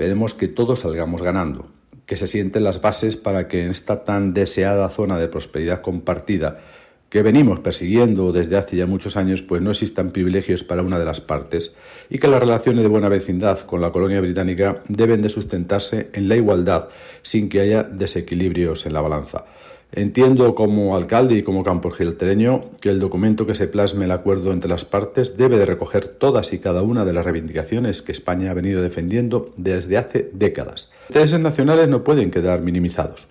Esperemos que todos salgamos ganando, que se sienten las bases para que en esta tan deseada zona de prosperidad compartida que venimos persiguiendo desde hace ya muchos años, pues no existan privilegios para una de las partes y que las relaciones de buena vecindad con la colonia británica deben de sustentarse en la igualdad sin que haya desequilibrios en la balanza. Entiendo como alcalde y como campogiltereño que el documento que se plasme el acuerdo entre las partes debe de recoger todas y cada una de las reivindicaciones que España ha venido defendiendo desde hace décadas. Los intereses nacionales no pueden quedar minimizados.